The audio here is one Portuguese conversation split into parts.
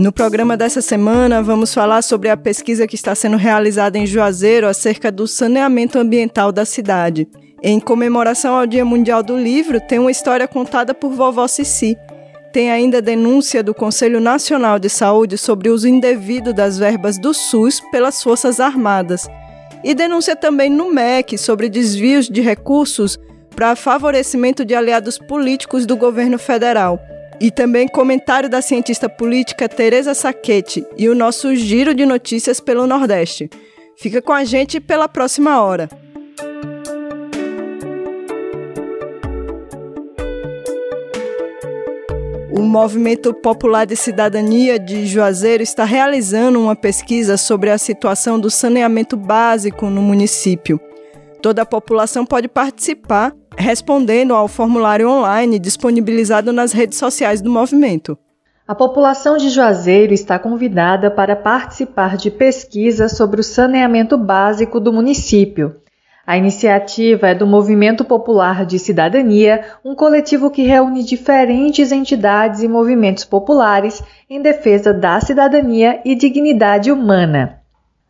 No programa dessa semana, vamos falar sobre a pesquisa que está sendo realizada em Juazeiro acerca do saneamento ambiental da cidade. Em comemoração ao Dia Mundial do Livro, tem uma história contada por vovó Cici, tem ainda denúncia do Conselho Nacional de Saúde sobre o uso indevido das verbas do SUS pelas Forças Armadas. E denúncia também no MEC sobre desvios de recursos para favorecimento de aliados políticos do governo federal. E também comentário da cientista política Teresa Saquete e o nosso giro de notícias pelo Nordeste. Fica com a gente pela próxima hora. O Movimento Popular de Cidadania de Juazeiro está realizando uma pesquisa sobre a situação do saneamento básico no município. Toda a população pode participar respondendo ao formulário online disponibilizado nas redes sociais do movimento. A população de Juazeiro está convidada para participar de pesquisa sobre o saneamento básico do município. A iniciativa é do Movimento Popular de Cidadania, um coletivo que reúne diferentes entidades e movimentos populares em defesa da cidadania e dignidade humana.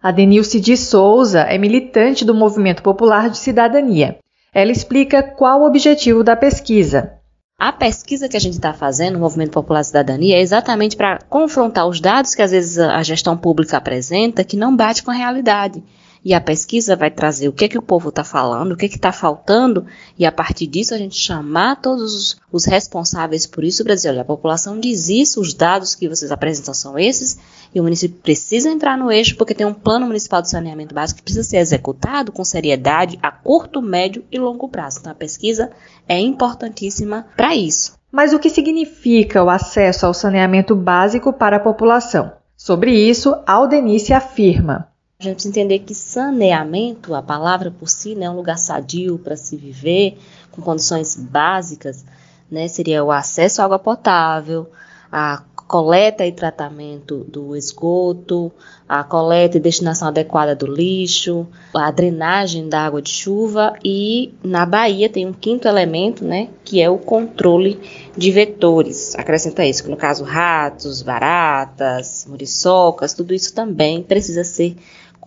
A Denilce de Souza é militante do Movimento Popular de Cidadania. Ela explica qual o objetivo da pesquisa. A pesquisa que a gente está fazendo, o Movimento Popular Cidadania, é exatamente para confrontar os dados que às vezes a gestão pública apresenta que não bate com a realidade e a pesquisa vai trazer o que, que o povo está falando, o que está faltando, e a partir disso a gente chamar todos os, os responsáveis por isso, Brasil, olha, a população diz isso, os dados que vocês apresentam são esses, e o município precisa entrar no eixo porque tem um plano municipal de saneamento básico que precisa ser executado com seriedade a curto, médio e longo prazo. Então a pesquisa é importantíssima para isso. Mas o que significa o acesso ao saneamento básico para a população? Sobre isso, Aldenice afirma. A gente entender que saneamento, a palavra por si, né, é um lugar sadio para se viver, com condições básicas, né, seria o acesso à água potável, a coleta e tratamento do esgoto, a coleta e destinação adequada do lixo, a drenagem da água de chuva e na Bahia tem um quinto elemento, né, que é o controle de vetores. Acrescenta isso, que no caso ratos, baratas, muriçocas, tudo isso também precisa ser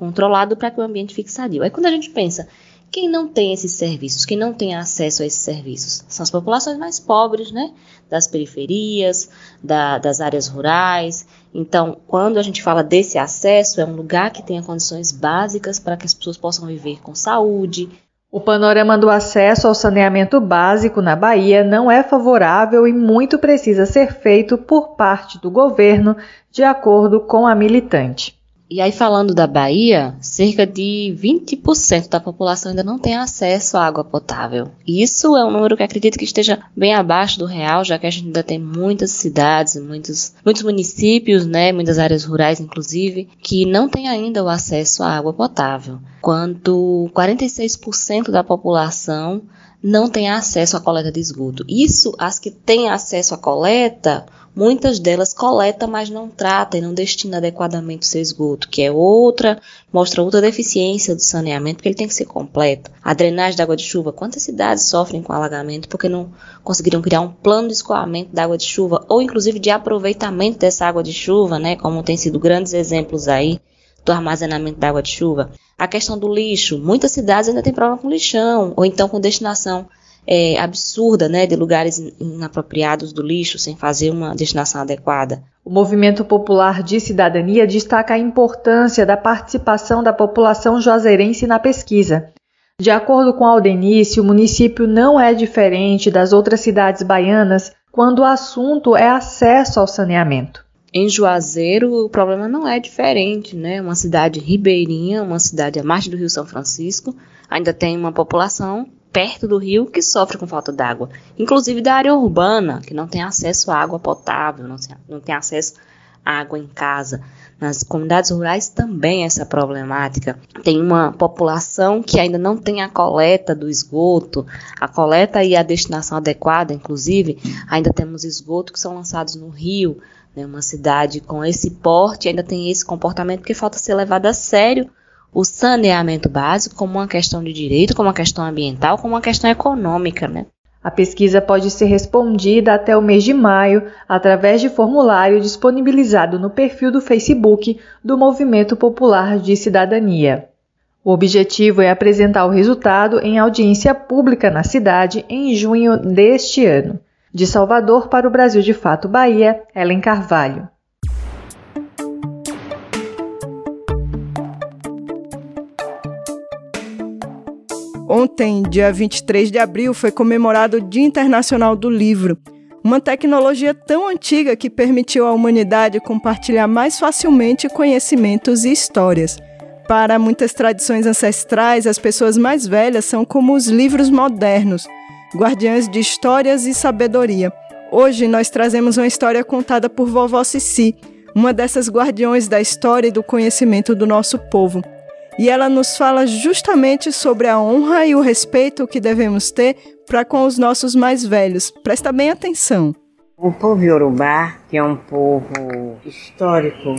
controlado para que o ambiente fique sadio. Aí quando a gente pensa, quem não tem esses serviços, quem não tem acesso a esses serviços? São as populações mais pobres, né? Das periferias, da, das áreas rurais. Então, quando a gente fala desse acesso, é um lugar que tenha condições básicas para que as pessoas possam viver com saúde. O panorama do acesso ao saneamento básico na Bahia não é favorável e muito precisa ser feito por parte do governo, de acordo com a militante. E aí, falando da Bahia, cerca de 20% da população ainda não tem acesso à água potável. Isso é um número que acredito que esteja bem abaixo do real, já que a gente ainda tem muitas cidades, muitos, muitos municípios, né, muitas áreas rurais, inclusive, que não têm ainda o acesso à água potável. Quanto 46% da população não tem acesso à coleta de esgoto. Isso, as que têm acesso à coleta, Muitas delas coleta, mas não trata e não destina adequadamente o seu esgoto, que é outra, mostra outra deficiência do saneamento, porque ele tem que ser completo. A drenagem da água de chuva, quantas cidades sofrem com alagamento porque não conseguiram criar um plano de escoamento da água de chuva, ou inclusive de aproveitamento dessa água de chuva, né, como tem sido grandes exemplos aí do armazenamento da água de chuva. A questão do lixo, muitas cidades ainda têm problema com lixão, ou então com destinação é, absurda né, de lugares inapropriados do lixo sem fazer uma destinação adequada. O Movimento Popular de Cidadania destaca a importância da participação da população juazeirense na pesquisa. De acordo com Aldenice, o município não é diferente das outras cidades baianas quando o assunto é acesso ao saneamento. Em Juazeiro, o problema não é diferente, né? Uma cidade ribeirinha, uma cidade à margem do Rio São Francisco, ainda tem uma população perto do rio que sofre com falta d'água, inclusive da área urbana, que não tem acesso à água potável, não tem, acesso à água em casa. Nas comunidades rurais também essa problemática. Tem uma população que ainda não tem a coleta do esgoto, a coleta e a destinação adequada, inclusive, ainda temos esgoto que são lançados no rio, né, uma cidade com esse porte ainda tem esse comportamento porque falta ser levado a sério o saneamento básico como uma questão de direito, como uma questão ambiental, como uma questão econômica, né? A pesquisa pode ser respondida até o mês de maio através de formulário disponibilizado no perfil do Facebook do Movimento Popular de Cidadania. O objetivo é apresentar o resultado em audiência pública na cidade em junho deste ano. De Salvador para o Brasil de Fato Bahia, Ellen Carvalho. Ontem, dia 23 de abril, foi comemorado o Dia Internacional do Livro, uma tecnologia tão antiga que permitiu à humanidade compartilhar mais facilmente conhecimentos e histórias. Para muitas tradições ancestrais, as pessoas mais velhas são como os livros modernos, guardiães de histórias e sabedoria. Hoje nós trazemos uma história contada por vovó Cici, uma dessas guardiões da história e do conhecimento do nosso povo e ela nos fala justamente sobre a honra e o respeito que devemos ter para com os nossos mais velhos. Presta bem atenção. O povo Yorubá, que é um povo histórico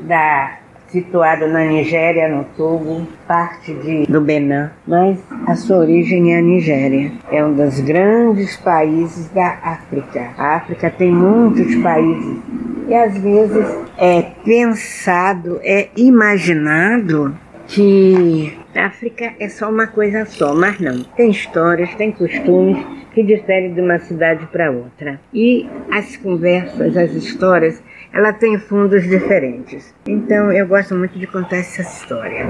da situado na Nigéria, no Togo, parte de, do Benin, mas a sua origem é a Nigéria. É um dos grandes países da África. A África tem muitos países e às vezes é pensado, é imaginado que África é só uma coisa só, mas não. Tem histórias, tem costumes que diferem de uma cidade para outra. E as conversas, as histórias, ela tem fundos diferentes. Então eu gosto muito de contar essa história.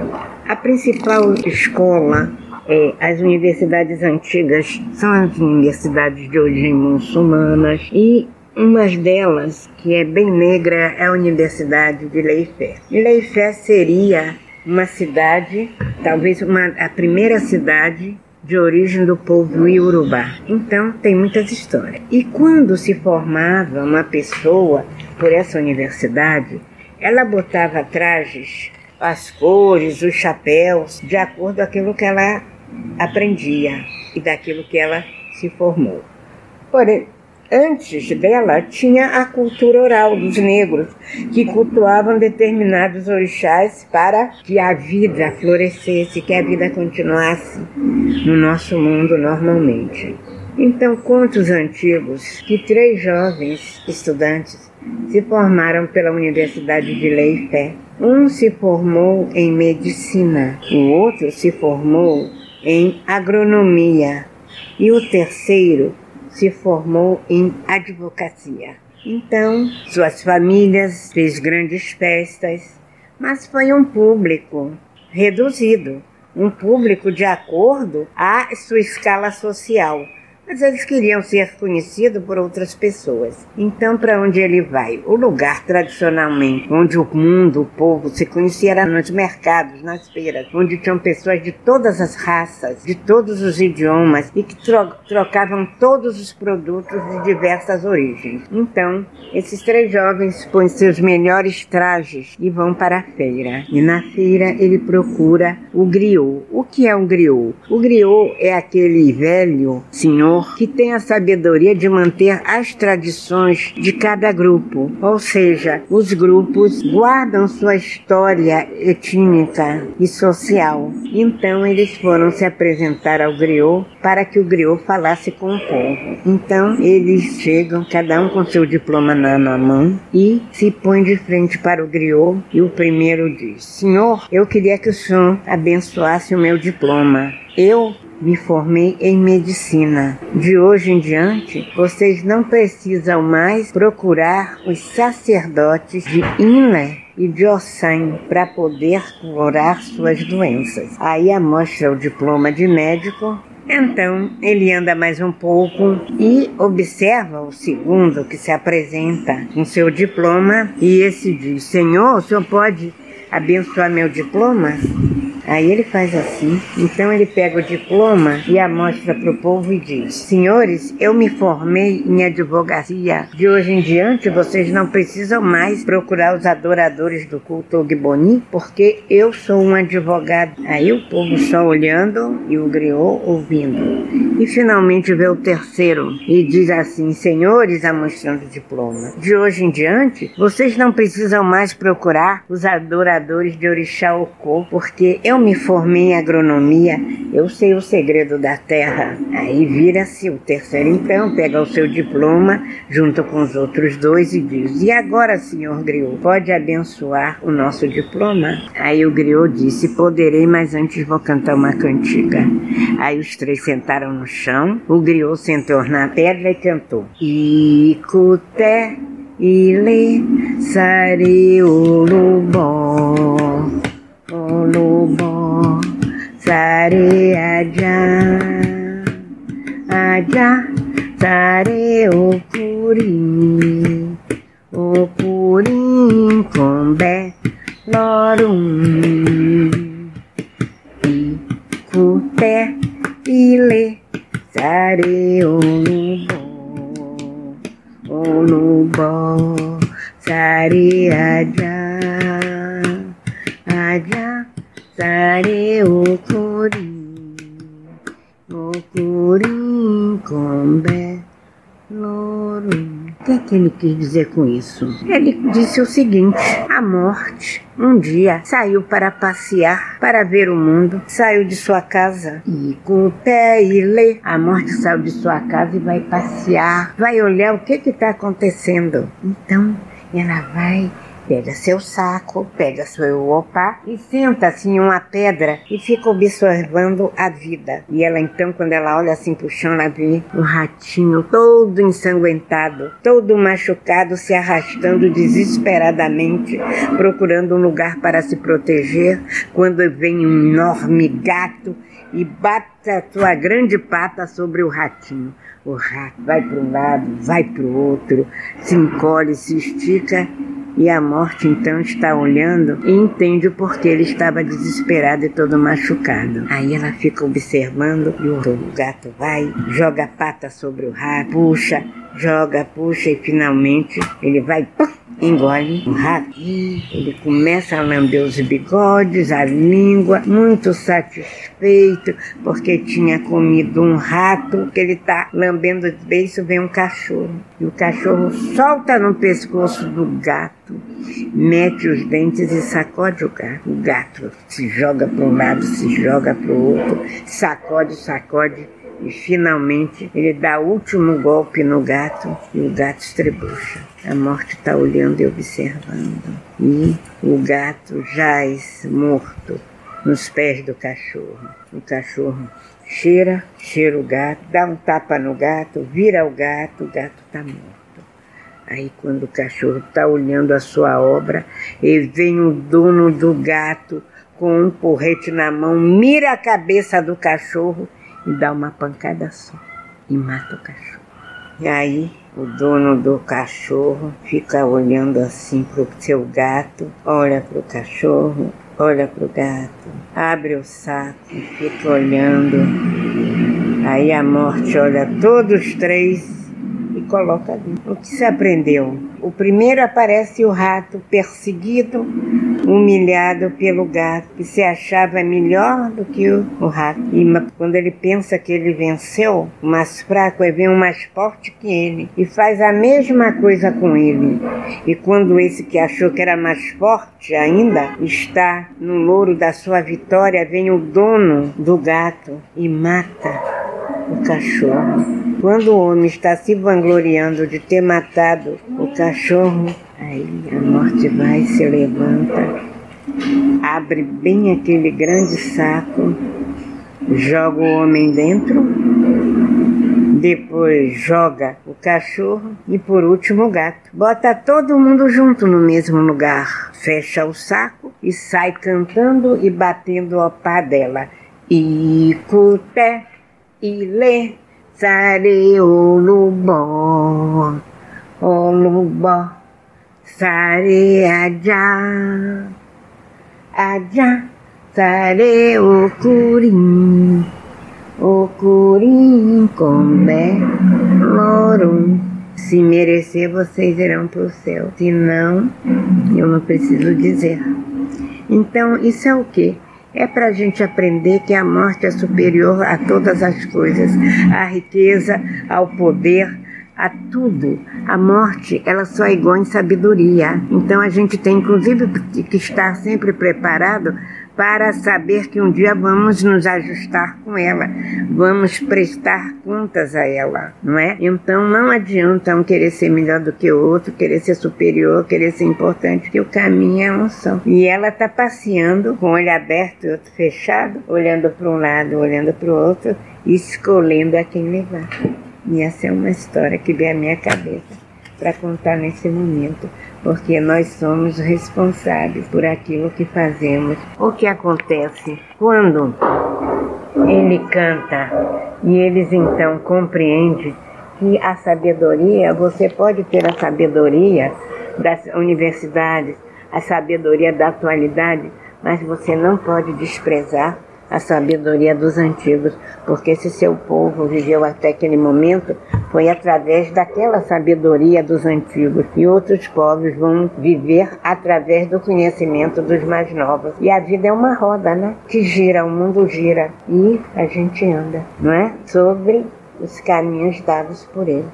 A principal escola é, as universidades antigas são as universidades de origem muçulmanas e uma delas, que é bem negra, é a Universidade de Leifé. Leifé seria uma cidade, talvez uma, a primeira cidade de origem do povo iorubá. Então tem muitas histórias. E quando se formava uma pessoa por essa universidade, ela botava trajes, as cores, os chapéus, de acordo com aquilo que ela aprendia e daquilo que ela se formou. Porém, Antes dela tinha a cultura oral dos negros, que cultuavam determinados orixás para que a vida florescesse, que a vida continuasse no nosso mundo normalmente. Então, contos antigos que três jovens estudantes se formaram pela Universidade de Leifé. Um se formou em medicina, o outro se formou em agronomia e o terceiro se formou em advocacia. Então, suas famílias fez grandes festas, mas foi um público reduzido, um público de acordo à sua escala social mas eles queriam ser conhecidos por outras pessoas. Então, para onde ele vai? O lugar, tradicionalmente, onde o mundo, o povo se conhecia era nos mercados, nas feiras, onde tinham pessoas de todas as raças, de todos os idiomas e que tro trocavam todos os produtos de diversas origens. Então, esses três jovens põem seus melhores trajes e vão para a feira. E na feira ele procura o griot. O que é um griot? O griot é aquele velho senhor Senhor que tem a sabedoria de manter as tradições de cada grupo, ou seja, os grupos guardam sua história étnica e social. Então eles foram se apresentar ao griot para que o griot falasse com o povo. Então eles chegam, cada um com seu diploma na, mão, e se põem de frente para o griot e o primeiro diz: Senhor, eu queria que o senhor abençoasse o meu diploma Eu me formei em medicina. De hoje em diante, vocês não precisam mais procurar os sacerdotes de Inler e de Ossan para poder curar suas doenças. Aí mostra o diploma de médico. Então ele anda mais um pouco e observa o segundo que se apresenta com seu diploma e esse diz: Senhor, o senhor pode abençoar meu diploma? Aí ele faz assim. Então ele pega o diploma e a mostra para o povo e diz: Senhores, eu me formei em advocacia. De hoje em diante vocês não precisam mais procurar os adoradores do culto Ogboni, porque eu sou um advogado. Aí o povo só olhando e o griot ouvindo. E finalmente vê o terceiro e diz assim: Senhores, a mostrando o diploma. De hoje em diante vocês não precisam mais procurar os adoradores de Orixá Okô, porque eu me formei em agronomia, eu sei o segredo da terra. Aí vira-se o terceiro, então, pega o seu diploma junto com os outros dois e diz: E agora, senhor Griot, pode abençoar o nosso diploma? Aí o Griot disse: Poderei, mas antes vou cantar uma cantiga. Aí os três sentaram no chão, o Griot sentou na pedra e cantou: Icuté. Ile sare olubó Olobo Sare Aja Aja Sare Okurim Okurim Combe Lorum Ikute Ile Sare Olobo Olobo Sare Aja Aja Combe Lorum O que, é que ele quis dizer com isso? Ele disse o seguinte: a morte um dia saiu para passear, para ver o mundo, saiu de sua casa e com o pé e lê. A morte saiu de sua casa e vai passear, vai olhar o que está acontecendo. Então ela vai pega seu saco, pega seu opá e senta-se em uma pedra e fica observando a vida. E ela então, quando ela olha assim pro chão, ela vê um ratinho todo ensanguentado, todo machucado, se arrastando desesperadamente, procurando um lugar para se proteger, quando vem um enorme gato e bate a sua grande pata sobre o ratinho. O rato vai para um lado, vai para o outro, se encolhe, se estica e a morte então está olhando e entende o porquê ele estava desesperado e todo machucado. Aí ela fica observando e o gato vai, joga a pata sobre o rato, puxa, joga, puxa e finalmente ele vai, pum, engole o rato. Ele começa a lamber os bigodes, a língua, muito satisfeito porque tinha comido um rato que ele está lambendo os beiços, vem um cachorro. E o cachorro solta no pescoço do gato, mete os dentes e sacode o gato. O gato se joga para um lado, se joga para o outro, sacode, sacode e finalmente ele dá o último golpe no gato e o gato estrebucha. A morte está olhando e observando. E o gato jaz morto nos pés do cachorro. O cachorro cheira, cheira o gato, dá um tapa no gato, vira o gato, o gato está morto. Aí quando o cachorro está olhando a sua obra, e vem o dono do gato com um porrete na mão, mira a cabeça do cachorro e dá uma pancada só e mata o cachorro. E aí o dono do cachorro fica olhando assim pro seu gato, olha pro cachorro, olha pro gato, abre o saco fica olhando. Aí a morte olha todos os três e coloca ali. O que se aprendeu? O primeiro aparece o rato perseguido, humilhado pelo gato, que se achava melhor do que o, rato. E quando ele pensa que ele venceu, o mais fraco é vem um mais forte que ele e faz a mesma coisa com ele. E quando esse que achou que era mais forte ainda está no louro da sua vitória, vem o dono do gato e mata o cachorro. Quando o homem está se vangloriando de ter matado o cachorro, aí a morte vai, se levanta, abre bem aquele grande saco joga o homem dentro, depois joga o cachorro e por último o gato. Bota todo mundo junto no mesmo lugar, fecha o saco e sai cantando e batendo pá dela. Icuté, ile, sare olubó, olubó, sare ajá, ajá, sare ocurim, ocurim combé, lorum. Se merecer, vocês irão para o céu. Se não, eu não preciso dizer. Então, isso é o quê? é para a gente aprender que a morte é superior a todas as coisas, à riqueza, ao poder, a tudo. A morte, ela só é igual em sabedoria. Então a gente tem, inclusive, que estar sempre preparado para saber que um dia vamos nos ajustar com ela, vamos prestar contas a ela, não é? Então não adianta um querer ser melhor do que o outro, querer ser superior, querer ser importante, que o caminho é um só. E ela está passeando com o olho aberto e outro fechado, olhando para um lado, olhando para o outro, escolhendo a quem levar. E essa é uma história que vem à minha cabeça para contar nesse momento porque nós somos responsáveis por aquilo que fazemos. O que acontece quando ele canta e eles então compreendem que a sabedoria, você pode ter a sabedoria das universidades, a sabedoria da atualidade, mas você não pode desprezar a sabedoria dos antigos, porque se seu povo viveu até aquele momento, foi através daquela sabedoria dos antigos. E outros povos vão viver através do conhecimento dos mais novos. E a vida é uma roda, né? Que gira, o mundo gira. E a gente anda, não é? Sobre os caminhos dados por ele.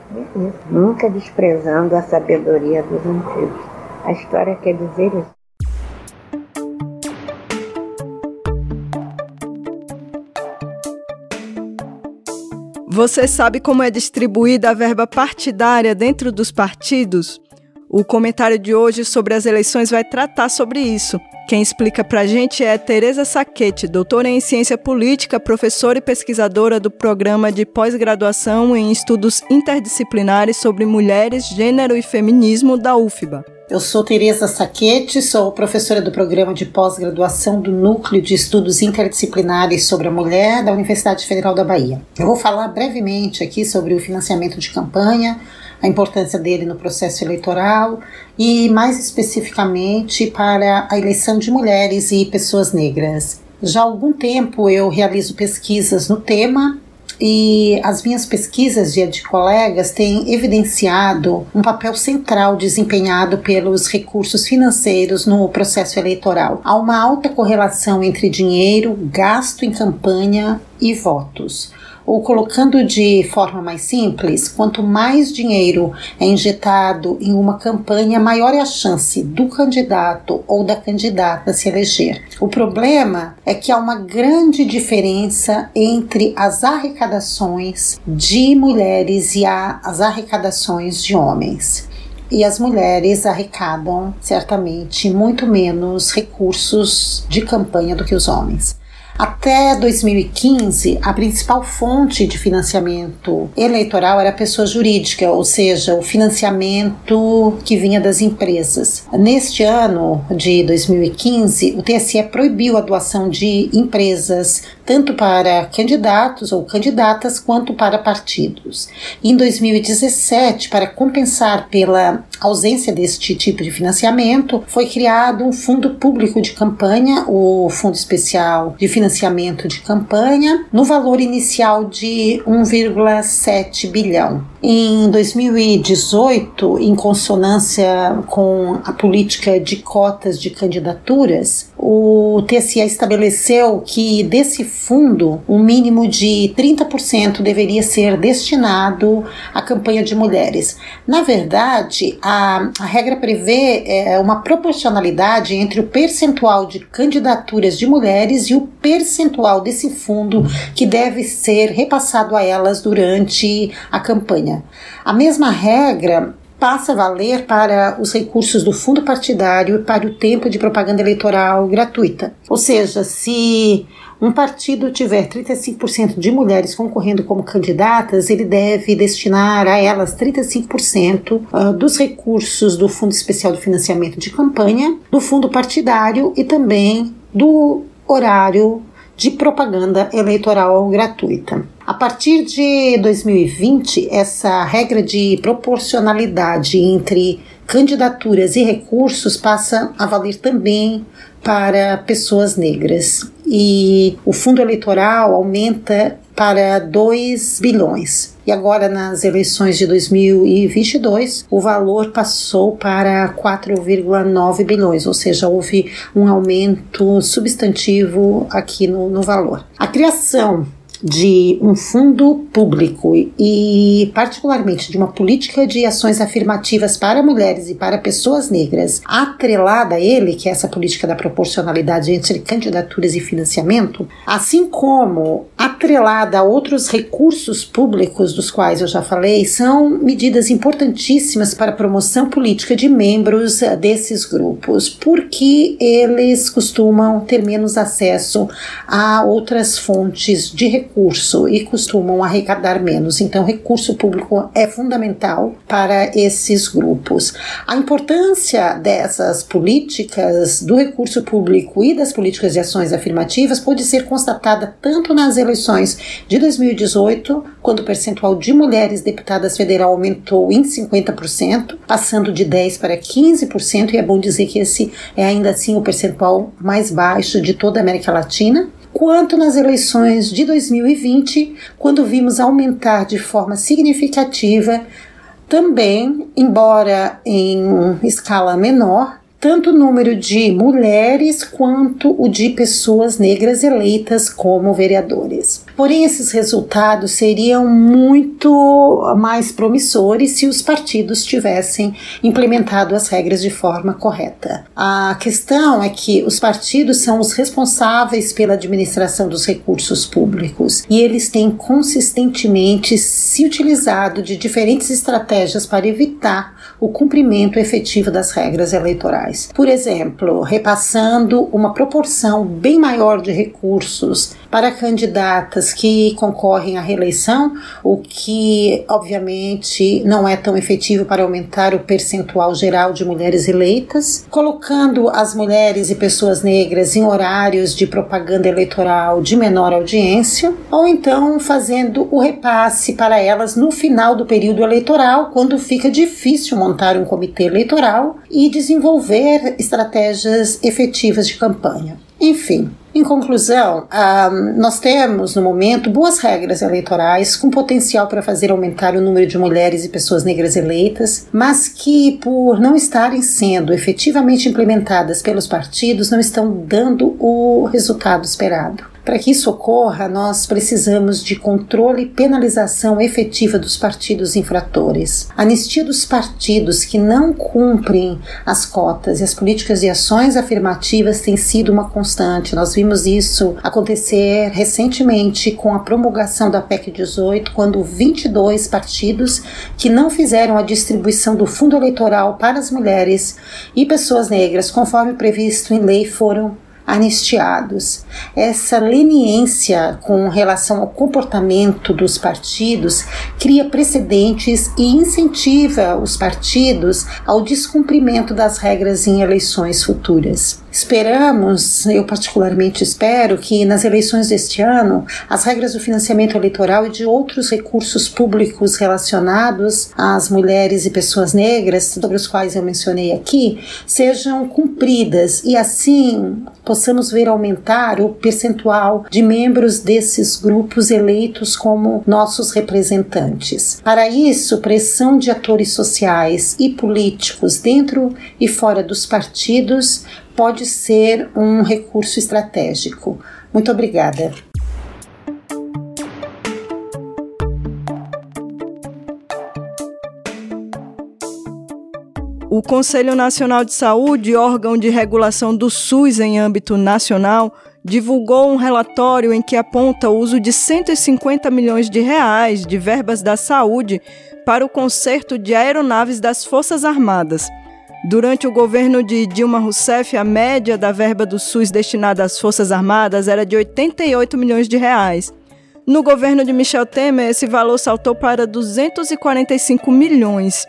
Nunca desprezando a sabedoria dos antigos. A história quer dizer isso. Você sabe como é distribuída a verba partidária dentro dos partidos? O comentário de hoje sobre as eleições vai tratar sobre isso. Quem explica pra gente é Tereza Saquete, doutora em ciência política, professora e pesquisadora do programa de pós-graduação em estudos interdisciplinares sobre mulheres, gênero e feminismo da UFBA. Eu sou Tereza Saquete, sou professora do programa de pós-graduação do Núcleo de Estudos Interdisciplinares sobre a Mulher da Universidade Federal da Bahia. Eu vou falar brevemente aqui sobre o financiamento de campanha, a importância dele no processo eleitoral e, mais especificamente, para a eleição de mulheres e pessoas negras. Já há algum tempo eu realizo pesquisas no tema e as minhas pesquisas e de colegas têm evidenciado um papel central desempenhado pelos recursos financeiros no processo eleitoral. Há uma alta correlação entre dinheiro gasto em campanha e votos. Ou colocando de forma mais simples, quanto mais dinheiro é injetado em uma campanha, maior é a chance do candidato ou da candidata se eleger. O problema é que há uma grande diferença entre as arrecadações de mulheres e as arrecadações de homens e as mulheres arrecadam certamente muito menos recursos de campanha do que os homens. Até 2015, a principal fonte de financiamento eleitoral era a pessoa jurídica, ou seja, o financiamento que vinha das empresas. Neste ano de 2015, o TSE proibiu a doação de empresas tanto para candidatos ou candidatas quanto para partidos. Em 2017, para compensar pela ausência deste tipo de financiamento, foi criado um fundo público de campanha, o Fundo Especial de Financiamento de Campanha, no valor inicial de 1,7 bilhão. Em 2018, em consonância com a política de cotas de candidaturas, o TSE estabeleceu que desse fundo, um mínimo de 30% deveria ser destinado à campanha de mulheres. Na verdade, a, a regra prevê é, uma proporcionalidade entre o percentual de candidaturas de mulheres e o percentual desse fundo que deve ser repassado a elas durante a campanha. A mesma regra passa a valer para os recursos do fundo partidário e para o tempo de propaganda eleitoral gratuita. Ou seja, se um partido tiver 35% de mulheres concorrendo como candidatas, ele deve destinar a elas 35% ah, dos recursos do Fundo Especial de Financiamento de Campanha, do fundo partidário e também do horário de propaganda eleitoral gratuita. A partir de 2020, essa regra de proporcionalidade entre candidaturas e recursos passa a valer também para pessoas negras. E o fundo eleitoral aumenta para 2 bilhões. E agora, nas eleições de 2022, o valor passou para 4,9 bilhões, ou seja, houve um aumento substantivo aqui no, no valor. A criação de um fundo público e, particularmente, de uma política de ações afirmativas para mulheres e para pessoas negras, atrelada a ele, que é essa política da proporcionalidade entre candidaturas e financiamento, assim como atrelada a outros recursos públicos, dos quais eu já falei, são medidas importantíssimas para a promoção política de membros desses grupos, porque eles costumam ter menos acesso a outras fontes de recurso e costumam arrecadar menos. Então, recurso público é fundamental para esses grupos. A importância dessas políticas do recurso público e das políticas de ações afirmativas pode ser constatada tanto nas eleições de 2018, quando o percentual de mulheres deputadas federal aumentou em 50%, passando de 10 para 15%, e é bom dizer que esse é ainda assim o percentual mais baixo de toda a América Latina. Quanto nas eleições de 2020, quando vimos aumentar de forma significativa também, embora em escala menor, tanto o número de mulheres quanto o de pessoas negras eleitas como vereadores. Porém, esses resultados seriam muito mais promissores se os partidos tivessem implementado as regras de forma correta. A questão é que os partidos são os responsáveis pela administração dos recursos públicos e eles têm consistentemente se utilizado de diferentes estratégias para evitar o cumprimento efetivo das regras eleitorais. Por exemplo, repassando uma proporção bem maior de recursos para candidatas que concorrem à reeleição, o que obviamente não é tão efetivo para aumentar o percentual geral de mulheres eleitas, colocando as mulheres e pessoas negras em horários de propaganda eleitoral de menor audiência, ou então fazendo o repasse para elas no final do período eleitoral, quando fica difícil montar um comitê eleitoral e desenvolver estratégias efetivas de campanha. Enfim, em conclusão, nós temos no momento boas regras eleitorais com potencial para fazer aumentar o número de mulheres e pessoas negras eleitas, mas que, por não estarem sendo efetivamente implementadas pelos partidos, não estão dando o resultado esperado. Para que isso ocorra, nós precisamos de controle e penalização efetiva dos partidos infratores. Anistia dos partidos que não cumprem as cotas e as políticas de ações afirmativas tem sido uma constante. Nós vimos isso acontecer recentemente com a promulgação da PEC 18, quando 22 partidos que não fizeram a distribuição do fundo eleitoral para as mulheres e pessoas negras, conforme previsto em lei, foram anistiados. Essa leniência com relação ao comportamento dos partidos cria precedentes e incentiva os partidos ao descumprimento das regras em eleições futuras. Esperamos, eu particularmente espero, que nas eleições deste ano as regras do financiamento eleitoral e de outros recursos públicos relacionados às mulheres e pessoas negras, sobre os quais eu mencionei aqui, sejam cumpridas e assim possamos ver aumentar o percentual de membros desses grupos eleitos como nossos representantes. Para isso, pressão de atores sociais e políticos dentro e fora dos partidos pode ser um recurso estratégico. Muito obrigada. O Conselho Nacional de Saúde, órgão de regulação do SUS em âmbito nacional, divulgou um relatório em que aponta o uso de 150 milhões de reais de verbas da saúde para o conserto de aeronaves das Forças Armadas. Durante o governo de Dilma Rousseff, a média da verba do SUS destinada às Forças Armadas era de 88 milhões de reais. No governo de Michel Temer, esse valor saltou para 245 milhões.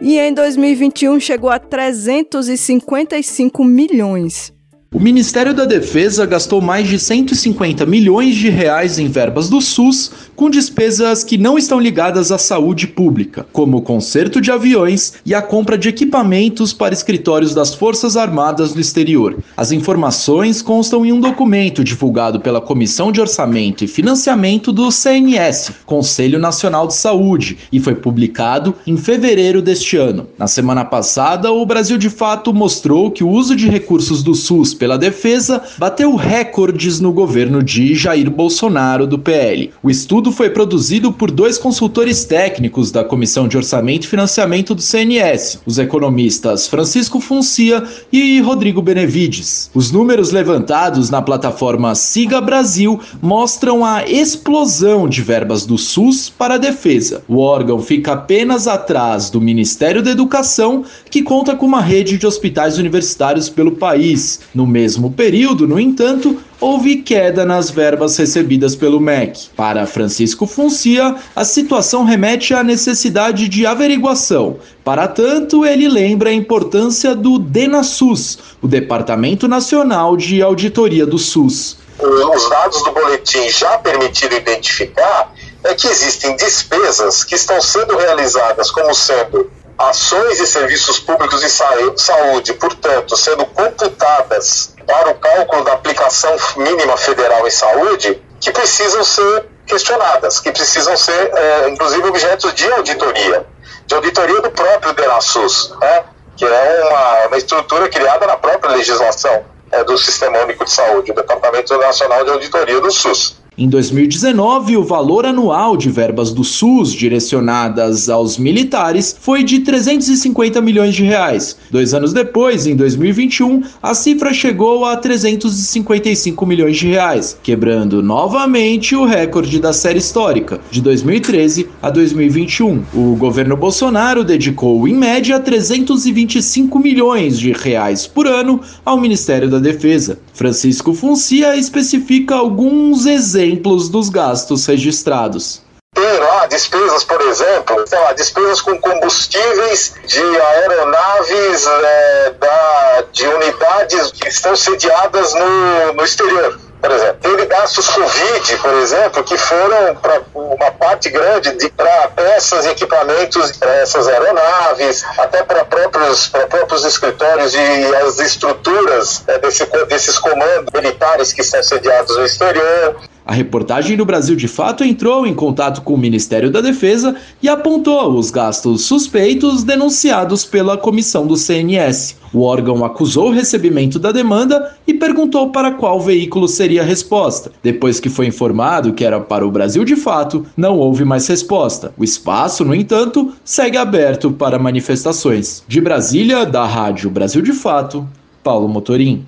E em 2021 chegou a 355 milhões. O Ministério da Defesa gastou mais de 150 milhões de reais em verbas do SUS com despesas que não estão ligadas à saúde pública, como o conserto de aviões e a compra de equipamentos para escritórios das Forças Armadas no exterior. As informações constam em um documento divulgado pela Comissão de Orçamento e Financiamento do CNS, Conselho Nacional de Saúde, e foi publicado em fevereiro deste ano. Na semana passada, o Brasil de fato mostrou que o uso de recursos do SUS pela defesa bateu recordes no governo de Jair Bolsonaro do PL. O estudo foi produzido por dois consultores técnicos da Comissão de Orçamento e Financiamento do CNS, os economistas Francisco Funcia e Rodrigo Benevides. Os números levantados na plataforma Siga Brasil mostram a explosão de verbas do SUS para a defesa. O órgão fica apenas atrás do Ministério da Educação, que conta com uma rede de hospitais universitários pelo país. No mesmo período, no entanto, houve queda nas verbas recebidas pelo MEC. Para Francisco Funcia, a situação remete à necessidade de averiguação. Para tanto, ele lembra a importância do DENASUS, o Departamento Nacional de Auditoria do SUS. Os dados do boletim já permitiram identificar é que existem despesas que estão sendo realizadas como sendo ações e serviços públicos de saúde, portanto, sendo computadas para o cálculo da aplicação mínima federal em saúde, que precisam ser questionadas, que precisam ser, é, inclusive, objetos de auditoria, de auditoria do próprio DENASUS, né, que é uma, uma estrutura criada na própria legislação é, do Sistema Único de Saúde, o Departamento Nacional de Auditoria do SUS. Em 2019, o valor anual de verbas do SUS direcionadas aos militares foi de 350 milhões de reais. Dois anos depois, em 2021, a cifra chegou a 355 milhões de reais, quebrando novamente o recorde da série histórica, de 2013 a 2021. O governo Bolsonaro dedicou, em média, 325 milhões de reais por ano ao Ministério da Defesa. Francisco Funcia especifica alguns exemplos dos gastos registrados. Tem lá despesas, por exemplo, sei lá, despesas com combustíveis de aeronaves é, da, de unidades que estão sediadas no, no exterior por exemplo. Teve gastos Covid, por exemplo, que foram para uma parte grande para peças e equipamentos para essas aeronaves, até para próprios, próprios escritórios e as estruturas é, desse, desses comandos militares que estão sediados no exterior. A reportagem do Brasil de Fato entrou em contato com o Ministério da Defesa e apontou os gastos suspeitos denunciados pela comissão do CNS. O órgão acusou o recebimento da demanda e perguntou para qual veículo seria a resposta. Depois que foi informado que era para o Brasil de Fato, não houve mais resposta. O espaço, no entanto, segue aberto para manifestações. De Brasília, da Rádio Brasil de Fato, Paulo Motorim.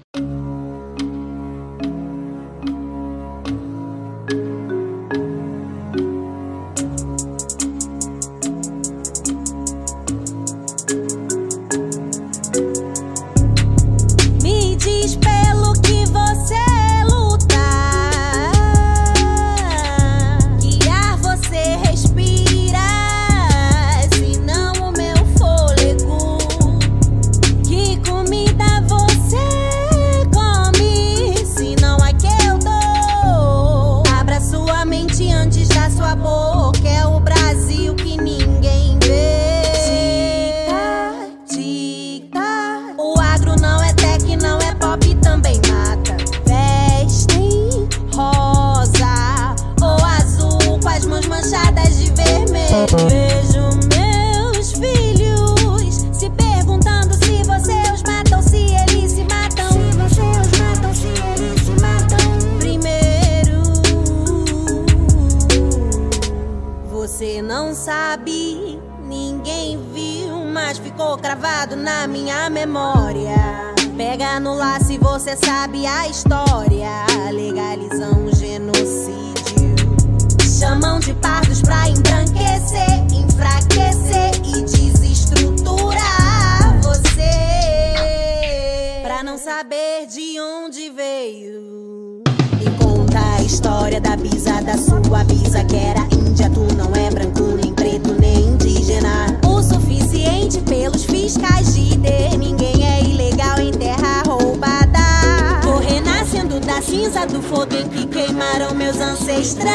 Cinza do fogo em que queimaram meus ancestrais.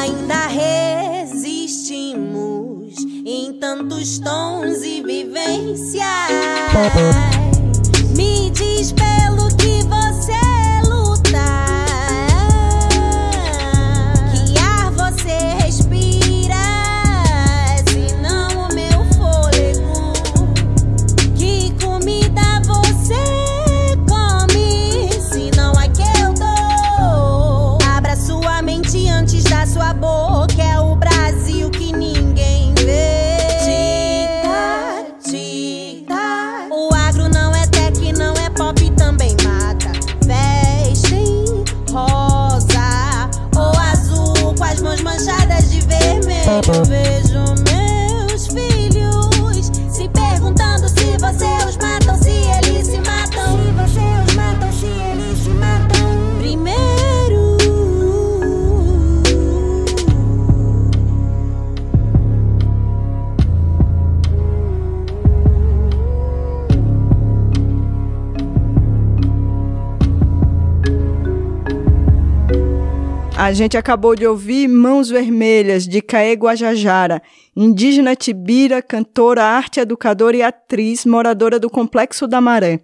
Ainda resistimos em tantos tons e vivências. Me diz pelo que você A gente acabou de ouvir Mãos Vermelhas, de Caê Guajajara, indígena tibira, cantora, arte educadora e atriz, moradora do Complexo da Maré.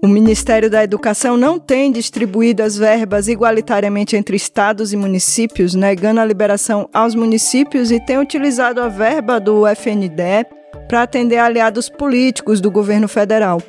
O Ministério da Educação não tem distribuído as verbas igualitariamente entre estados e municípios, negando a liberação aos municípios e tem utilizado a verba do FNDE para atender aliados políticos do governo federal.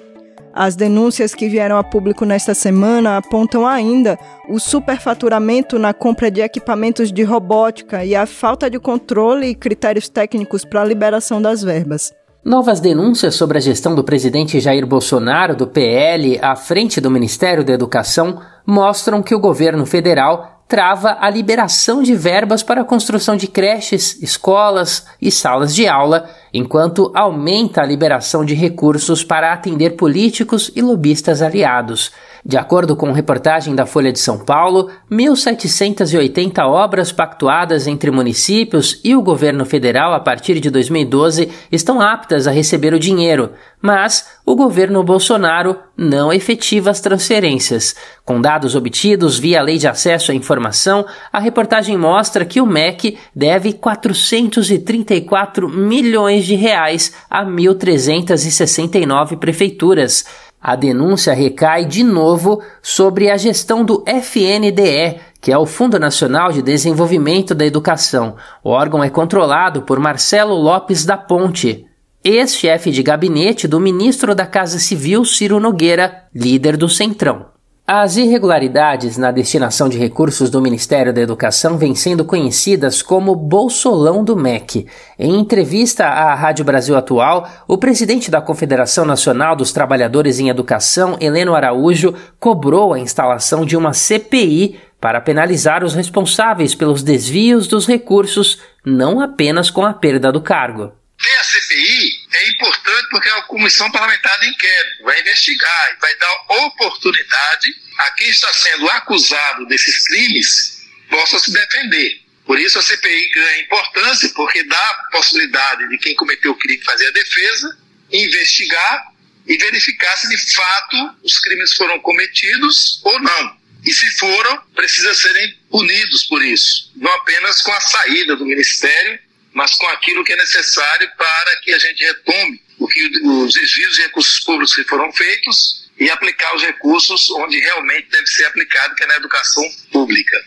As denúncias que vieram a público nesta semana apontam ainda o superfaturamento na compra de equipamentos de robótica e a falta de controle e critérios técnicos para a liberação das verbas. Novas denúncias sobre a gestão do presidente Jair Bolsonaro, do PL, à frente do Ministério da Educação, mostram que o governo federal trava a liberação de verbas para a construção de creches, escolas e salas de aula, enquanto aumenta a liberação de recursos para atender políticos e lobistas aliados. De acordo com reportagem da Folha de São Paulo, 1.780 obras pactuadas entre municípios e o governo federal a partir de 2012 estão aptas a receber o dinheiro, mas o governo Bolsonaro não efetiva as transferências. Com dados obtidos via Lei de Acesso à Informação, a reportagem mostra que o MEC deve 434 milhões de reais a 1.369 prefeituras. A denúncia recai de novo sobre a gestão do FNDE, que é o Fundo Nacional de Desenvolvimento da Educação. O órgão é controlado por Marcelo Lopes da Ponte, ex-chefe de gabinete do ministro da Casa Civil Ciro Nogueira, líder do Centrão. As irregularidades na destinação de recursos do Ministério da Educação vêm sendo conhecidas como Bolsolão do MEC. Em entrevista à Rádio Brasil Atual, o presidente da Confederação Nacional dos Trabalhadores em Educação, Heleno Araújo, cobrou a instalação de uma CPI para penalizar os responsáveis pelos desvios dos recursos, não apenas com a perda do cargo. Ter a CPI é importante porque é uma comissão parlamentar de inquérito, vai investigar e vai dar oportunidade a quem está sendo acusado desses crimes possa se defender. Por isso a CPI ganha importância porque dá a possibilidade de quem cometeu o crime fazer a defesa, investigar e verificar se de fato os crimes foram cometidos ou não. E se foram, precisa serem punidos por isso, não apenas com a saída do ministério, mas com aquilo que é necessário para que a gente retome o que os desvios de recursos públicos que foram feitos e aplicar os recursos onde realmente deve ser aplicado, que é na educação pública.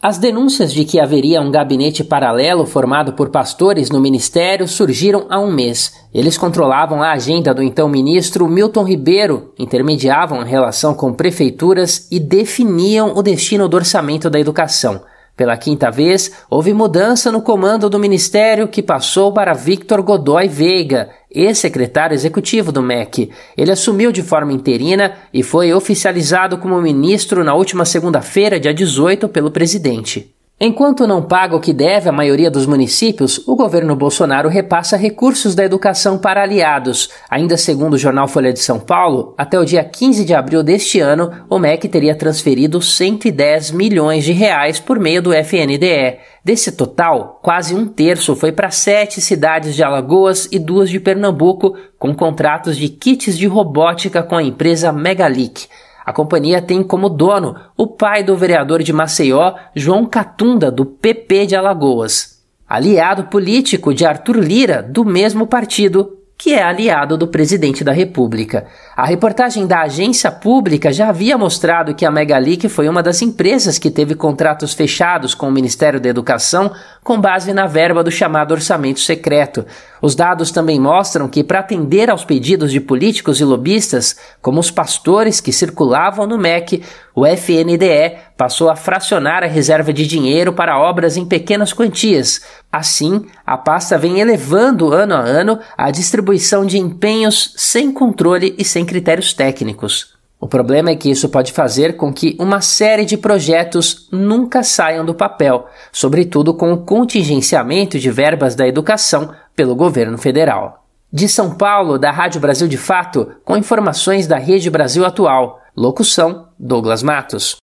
As denúncias de que haveria um gabinete paralelo formado por pastores no ministério surgiram há um mês. Eles controlavam a agenda do então ministro Milton Ribeiro, intermediavam a relação com prefeituras e definiam o destino do orçamento da educação. Pela quinta vez, houve mudança no comando do ministério que passou para Victor Godoy Veiga, ex-secretário executivo do MEC. Ele assumiu de forma interina e foi oficializado como ministro na última segunda-feira, dia 18, pelo presidente. Enquanto não paga o que deve à maioria dos municípios, o governo Bolsonaro repassa recursos da educação para aliados. Ainda segundo o jornal Folha de São Paulo, até o dia 15 de abril deste ano, o MEC teria transferido 110 milhões de reais por meio do FNDE. Desse total, quase um terço foi para sete cidades de Alagoas e duas de Pernambuco, com contratos de kits de robótica com a empresa Megalic. A companhia tem como dono o pai do vereador de Maceió, João Catunda, do PP de Alagoas. Aliado político de Arthur Lira, do mesmo partido, que é aliado do presidente da República. A reportagem da agência pública já havia mostrado que a Megalic foi uma das empresas que teve contratos fechados com o Ministério da Educação com base na verba do chamado orçamento secreto. Os dados também mostram que, para atender aos pedidos de políticos e lobistas, como os pastores que circulavam no MEC, o FNDE passou a fracionar a reserva de dinheiro para obras em pequenas quantias. Assim, a pasta vem elevando ano a ano a distribuição de empenhos sem controle e sem critérios técnicos. O problema é que isso pode fazer com que uma série de projetos nunca saiam do papel, sobretudo com o contingenciamento de verbas da educação pelo governo federal. De São Paulo, da Rádio Brasil de Fato, com informações da Rede Brasil Atual. Locução: Douglas Matos.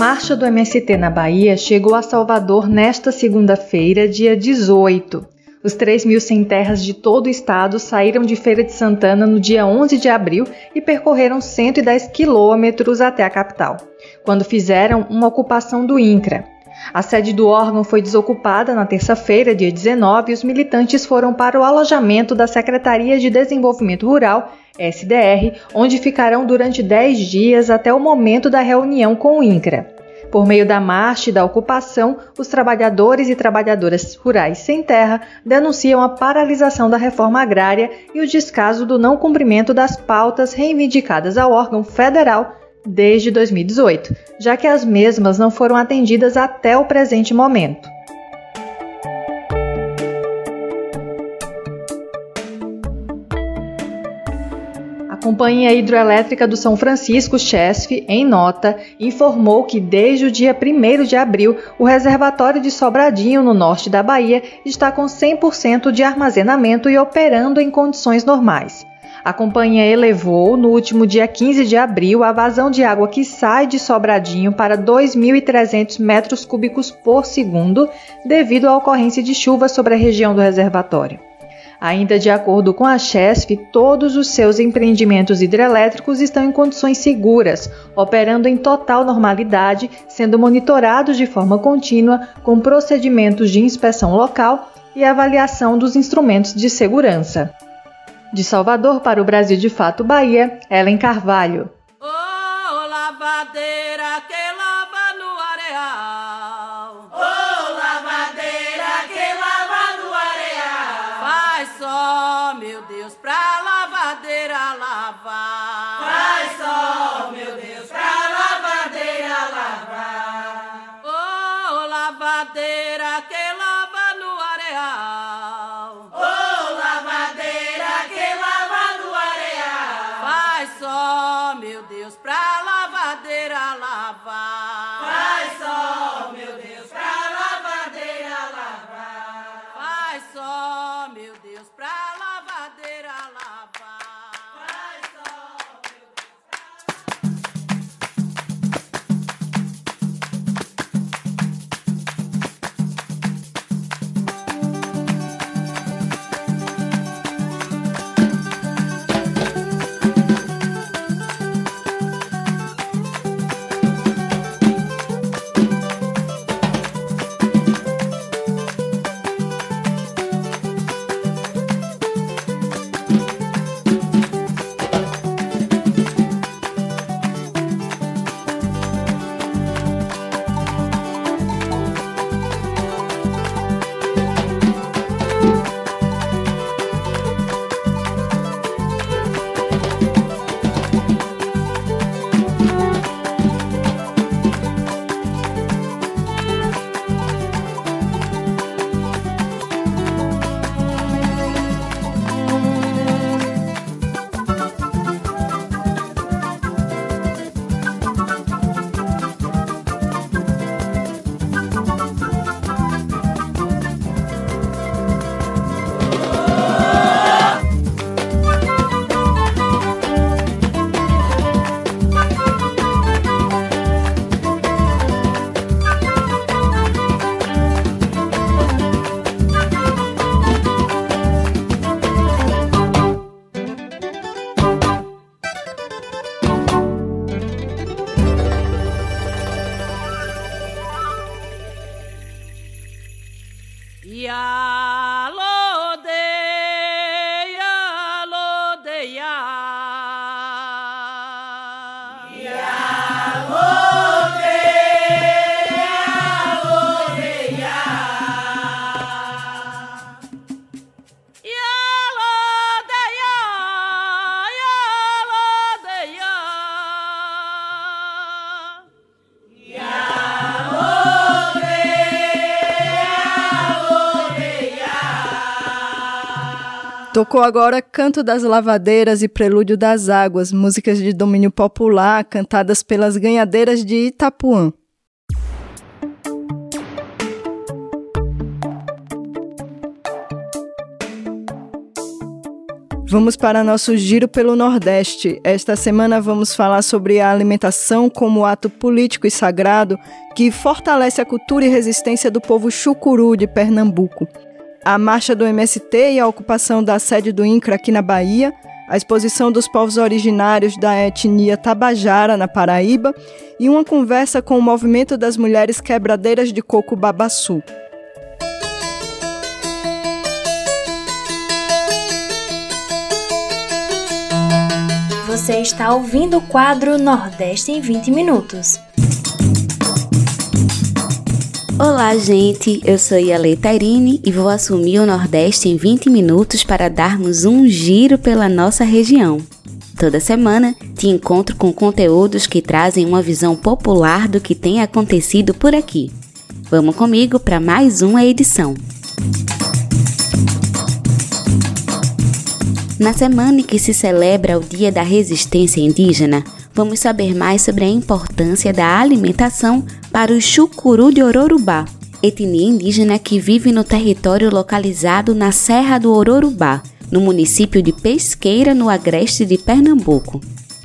Marcha do MST na Bahia chegou a Salvador nesta segunda-feira, dia 18. Os 3 mil sem terras de todo o estado saíram de Feira de Santana no dia 11 de abril e percorreram 110 quilômetros até a capital, quando fizeram uma ocupação do INCRA. A sede do órgão foi desocupada na terça-feira, dia 19, e os militantes foram para o alojamento da Secretaria de Desenvolvimento Rural, SDR, onde ficarão durante 10 dias até o momento da reunião com o INCRA. Por meio da marcha e da ocupação, os trabalhadores e trabalhadoras rurais sem terra denunciam a paralisação da reforma agrária e o descaso do não cumprimento das pautas reivindicadas ao órgão federal desde 2018, já que as mesmas não foram atendidas até o presente momento. Companhia Hidroelétrica do São Francisco, Chesf, em nota, informou que desde o dia 1 de abril, o reservatório de Sobradinho, no norte da Bahia, está com 100% de armazenamento e operando em condições normais. A companhia elevou, no último dia 15 de abril, a vazão de água que sai de Sobradinho para 2.300 metros cúbicos por segundo, devido à ocorrência de chuva sobre a região do reservatório. Ainda de acordo com a Chesf, todos os seus empreendimentos hidrelétricos estão em condições seguras, operando em total normalidade, sendo monitorados de forma contínua com procedimentos de inspeção local e avaliação dos instrumentos de segurança. De Salvador para o Brasil de Fato Bahia, Ellen Carvalho. Oh, Tocou agora Canto das Lavadeiras e Prelúdio das Águas, músicas de domínio popular cantadas pelas ganhadeiras de Itapuã. Vamos para nosso giro pelo Nordeste. Esta semana vamos falar sobre a alimentação como ato político e sagrado que fortalece a cultura e resistência do povo chucuru de Pernambuco a marcha do MST e a ocupação da sede do INCRA aqui na Bahia, a exposição dos povos originários da etnia Tabajara, na Paraíba, e uma conversa com o movimento das mulheres quebradeiras de coco Babaçu. Você está ouvindo o quadro Nordeste em 20 Minutos. Olá, gente. Eu sou Yale Tairine e vou assumir o Nordeste em 20 minutos para darmos um giro pela nossa região. Toda semana te encontro com conteúdos que trazem uma visão popular do que tem acontecido por aqui. Vamos comigo para mais uma edição. Na semana em que se celebra o Dia da Resistência Indígena, vamos saber mais sobre a importância da alimentação para o chucuru de Ororubá, etnia indígena que vive no território localizado na Serra do Ororubá, no município de Pesqueira, no agreste de Pernambuco.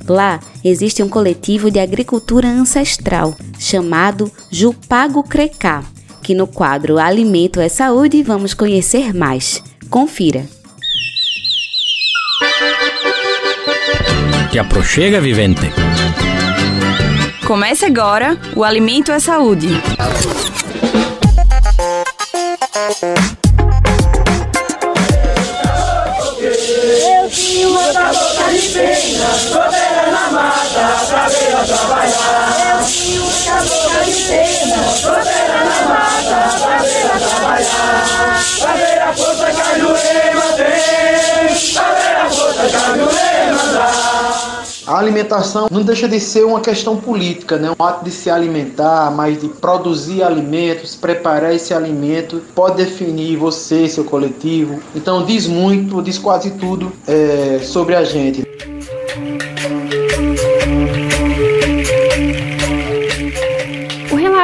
Lá existe um coletivo de agricultura ancestral chamado Jupago Crecá, que no quadro Alimento é Saúde vamos conhecer mais. Confira. Te aproxega, vivente. Comece agora o Alimento é Saúde. Eu tinha uma boca de pena, na mata, pra ver trabalhar. Eu tinha uma boca de pena, na mata, alimentação não deixa de ser uma questão política, né? Um ato de se alimentar, mas de produzir alimentos, preparar esse alimento, pode definir você, seu coletivo. Então diz muito, diz quase tudo é, sobre a gente.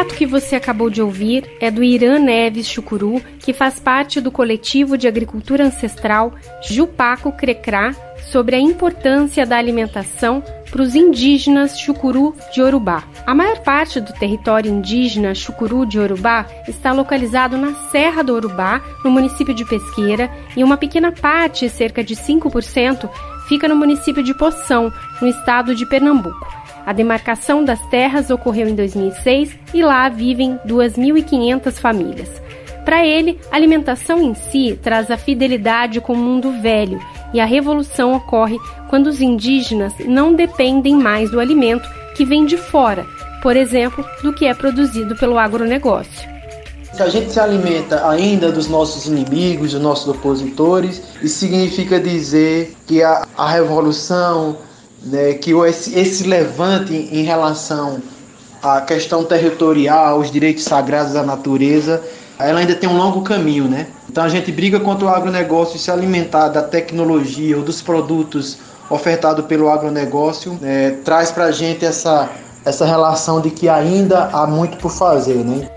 Relato que você acabou de ouvir é do Irã Neves Chucuru, que faz parte do coletivo de agricultura ancestral Jupaco Crecrá, sobre a importância da alimentação para os indígenas Chucuru de Orubá. A maior parte do território indígena Chucuru de Orubá está localizado na Serra do Orubá, no município de Pesqueira, e uma pequena parte, cerca de 5%, fica no município de Poção, no estado de Pernambuco. A demarcação das terras ocorreu em 2006 e lá vivem 2.500 famílias. Para ele, alimentação em si traz a fidelidade com o mundo velho e a revolução ocorre quando os indígenas não dependem mais do alimento que vem de fora, por exemplo, do que é produzido pelo agronegócio. Se a gente se alimenta ainda dos nossos inimigos, dos nossos opositores, isso significa dizer que a, a revolução, né, que esse, esse levante em relação à questão territorial, aos direitos sagrados da natureza, ela ainda tem um longo caminho, né? Então a gente briga contra o agronegócio se alimentar da tecnologia ou dos produtos ofertados pelo agronegócio, é, traz para a gente essa, essa relação de que ainda há muito por fazer, né?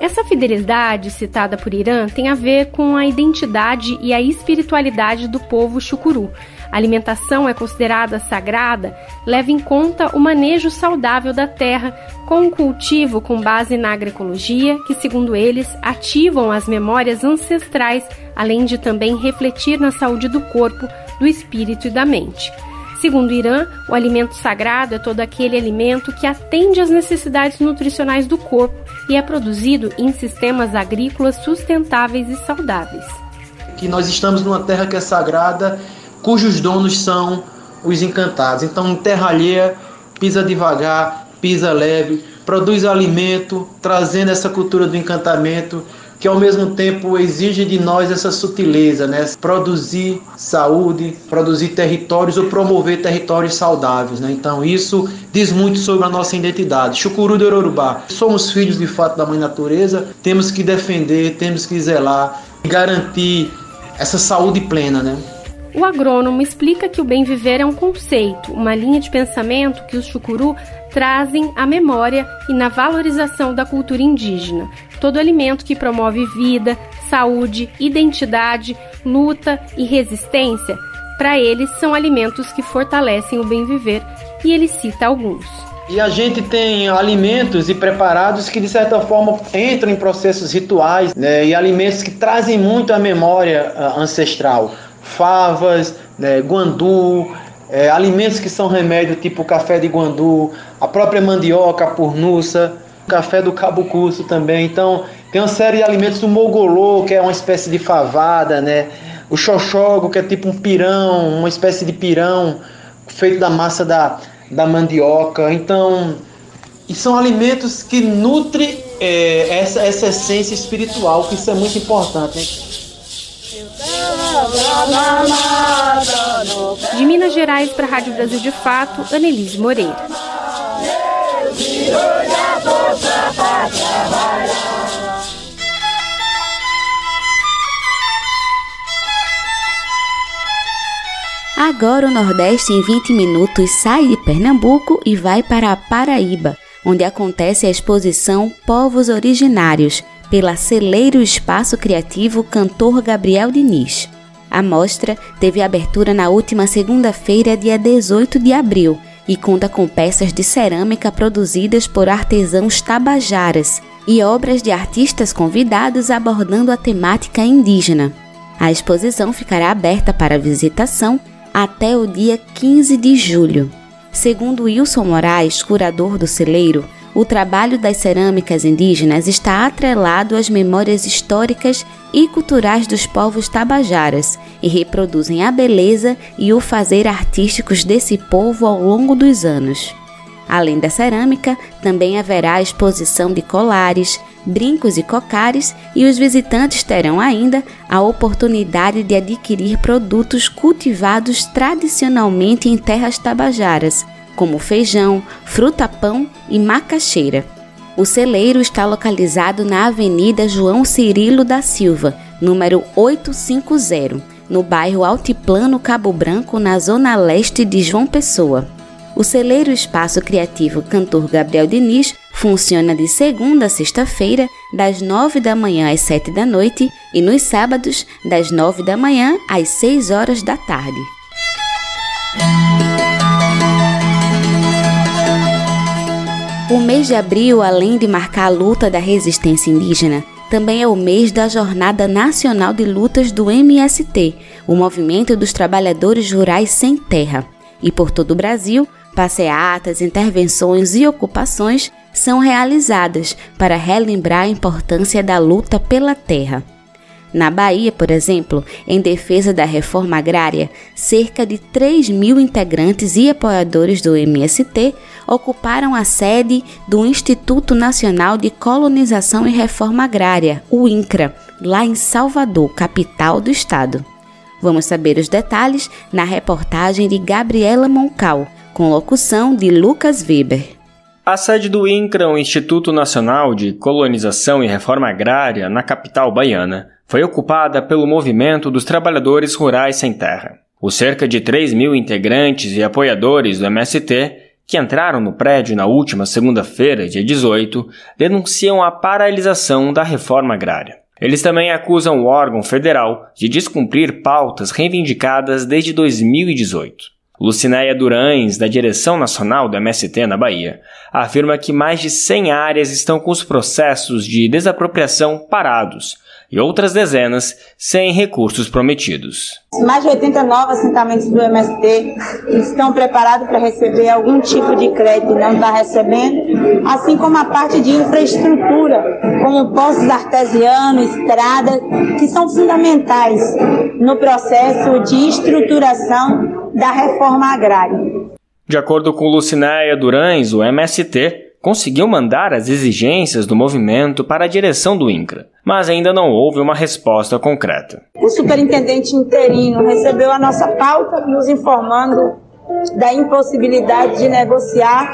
Essa fidelidade citada por Irã tem a ver com a identidade e a espiritualidade do povo chucuru. A alimentação é considerada sagrada, leva em conta o manejo saudável da terra, com um cultivo com base na agroecologia, que, segundo eles, ativam as memórias ancestrais, além de também refletir na saúde do corpo, do espírito e da mente. Segundo Irã, o alimento sagrado é todo aquele alimento que atende às necessidades nutricionais do corpo e é produzido em sistemas agrícolas sustentáveis e saudáveis. Que nós estamos numa terra que é sagrada, cujos donos são os encantados. Então, em terra alheia, pisa devagar, pisa leve, produz alimento, trazendo essa cultura do encantamento que ao mesmo tempo exige de nós essa sutileza, né? Produzir saúde, produzir territórios ou promover territórios saudáveis, né? Então isso diz muito sobre a nossa identidade. Chucuru do Yorubá. Somos filhos de fato da mãe natureza, temos que defender, temos que zelar e garantir essa saúde plena, né? O agrônomo explica que o bem viver é um conceito, uma linha de pensamento que os chucuru trazem à memória e na valorização da cultura indígena. Todo alimento que promove vida, saúde, identidade, luta e resistência, para eles são alimentos que fortalecem o bem viver, e ele cita alguns. E a gente tem alimentos e preparados que de certa forma entram em processos rituais, né? E alimentos que trazem muito a memória uh, ancestral favas, né, guandu, é, alimentos que são remédio, tipo café de guandu, a própria mandioca, a purnuça, café do cabucuço também. Então, tem uma série de alimentos, o mogolô, que é uma espécie de favada, né? O xoxogo, que é tipo um pirão, uma espécie de pirão feito da massa da, da mandioca. Então, e são alimentos que nutrem é, essa, essa essência espiritual, que isso é muito importante. De Minas Gerais para a Rádio Brasil de Fato, Anelise Moreira. Agora o Nordeste em 20 minutos sai de Pernambuco e vai para a Paraíba, onde acontece a exposição Povos Originários, pela Celeiro Espaço Criativo Cantor Gabriel Diniz. A mostra teve abertura na última segunda-feira, dia 18 de abril, e conta com peças de cerâmica produzidas por artesãos tabajaras e obras de artistas convidados abordando a temática indígena. A exposição ficará aberta para visitação até o dia 15 de julho. Segundo Wilson Moraes, curador do celeiro, o trabalho das cerâmicas indígenas está atrelado às memórias históricas e culturais dos povos tabajaras e reproduzem a beleza e o fazer artísticos desse povo ao longo dos anos. Além da cerâmica, também haverá exposição de colares, brincos e cocares, e os visitantes terão ainda a oportunidade de adquirir produtos cultivados tradicionalmente em terras tabajaras, como feijão, fruta-pão e macaxeira. O celeiro está localizado na Avenida João Cirilo da Silva, número 850, no bairro Altiplano Cabo Branco, na zona leste de João Pessoa. O celeiro Espaço Criativo Cantor Gabriel Diniz funciona de segunda a sexta-feira, das nove da manhã às sete da noite, e nos sábados, das nove da manhã às seis horas da tarde. O mês de abril, além de marcar a luta da resistência indígena, também é o mês da Jornada Nacional de Lutas do MST, o Movimento dos Trabalhadores Rurais Sem Terra. E por todo o Brasil, passeatas, intervenções e ocupações são realizadas para relembrar a importância da luta pela terra. Na Bahia, por exemplo, em defesa da reforma agrária, cerca de 3 mil integrantes e apoiadores do MST ocuparam a sede do Instituto Nacional de Colonização e Reforma Agrária, o INCRA, lá em Salvador, capital do estado. Vamos saber os detalhes na reportagem de Gabriela Moncal, com locução de Lucas Weber. A sede do INCRA, o Instituto Nacional de Colonização e Reforma Agrária, na capital baiana, foi ocupada pelo movimento dos trabalhadores rurais sem terra. Os cerca de 3 mil integrantes e apoiadores do MST que entraram no prédio na última segunda-feira, dia 18, denunciam a paralisação da reforma agrária. Eles também acusam o órgão federal de descumprir pautas reivindicadas desde 2018. Lucinéia Durães, da direção nacional do MST na Bahia, afirma que mais de 100 áreas estão com os processos de desapropriação parados e outras dezenas sem recursos prometidos. Mais de 80 novos assentamentos do MST estão preparados para receber algum tipo de crédito e não está recebendo, assim como a parte de infraestrutura, como postos artesianos, estradas, que são fundamentais no processo de estruturação da reforma agrária. De acordo com Lucinéia Durães, o MST conseguiu mandar as exigências do movimento para a direção do INCRA, mas ainda não houve uma resposta concreta. O superintendente interino recebeu a nossa pauta nos informando da impossibilidade de negociar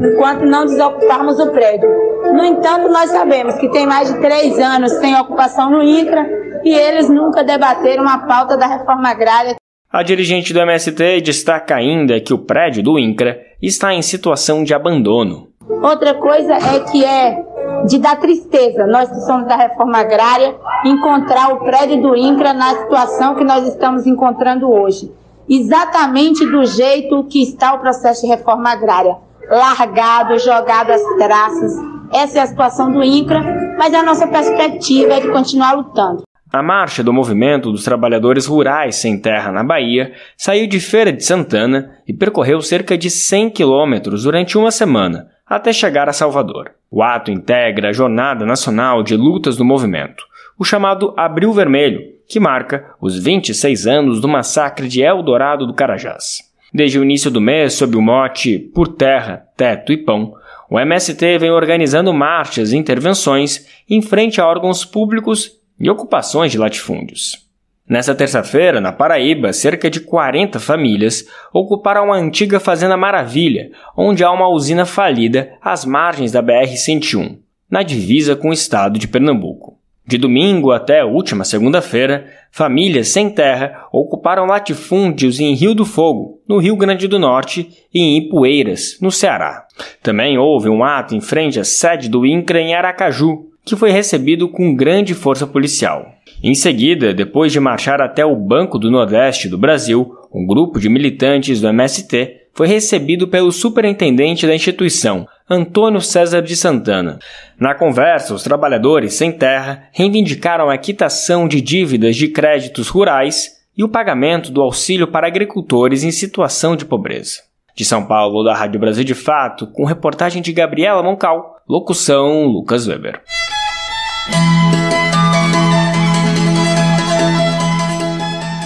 enquanto não desocuparmos o prédio. No entanto, nós sabemos que tem mais de três anos sem ocupação no INCRA e eles nunca debateram a pauta da reforma agrária. A dirigente do MST destaca ainda que o prédio do INCRA está em situação de abandono. Outra coisa é que é de dar tristeza, nós que somos da reforma agrária, encontrar o prédio do INCRA na situação que nós estamos encontrando hoje. Exatamente do jeito que está o processo de reforma agrária. Largado, jogado às traças. Essa é a situação do INCRA, mas a nossa perspectiva é de continuar lutando. A marcha do Movimento dos Trabalhadores Rurais Sem Terra na Bahia saiu de Feira de Santana e percorreu cerca de 100 quilômetros durante uma semana, até chegar a Salvador. O ato integra a Jornada Nacional de Lutas do Movimento, o chamado Abril Vermelho, que marca os 26 anos do massacre de Eldorado do Carajás. Desde o início do mês, sob o mote Por Terra, Teto e Pão, o MST vem organizando marchas e intervenções em frente a órgãos públicos e ocupações de latifúndios. Nessa terça-feira, na Paraíba, cerca de 40 famílias ocuparam a antiga Fazenda Maravilha, onde há uma usina falida às margens da BR-101, na divisa com o estado de Pernambuco. De domingo até a última segunda-feira, famílias sem terra ocuparam latifúndios em Rio do Fogo, no Rio Grande do Norte, e em Ipueiras, no Ceará. Também houve um ato em frente à sede do INCRA em Aracaju, que foi recebido com grande força policial. Em seguida, depois de marchar até o Banco do Nordeste do Brasil, um grupo de militantes do MST foi recebido pelo superintendente da instituição, Antônio César de Santana. Na conversa, os trabalhadores sem terra reivindicaram a quitação de dívidas de créditos rurais e o pagamento do auxílio para agricultores em situação de pobreza. De São Paulo, da Rádio Brasil de Fato, com reportagem de Gabriela Moncal, locução Lucas Weber.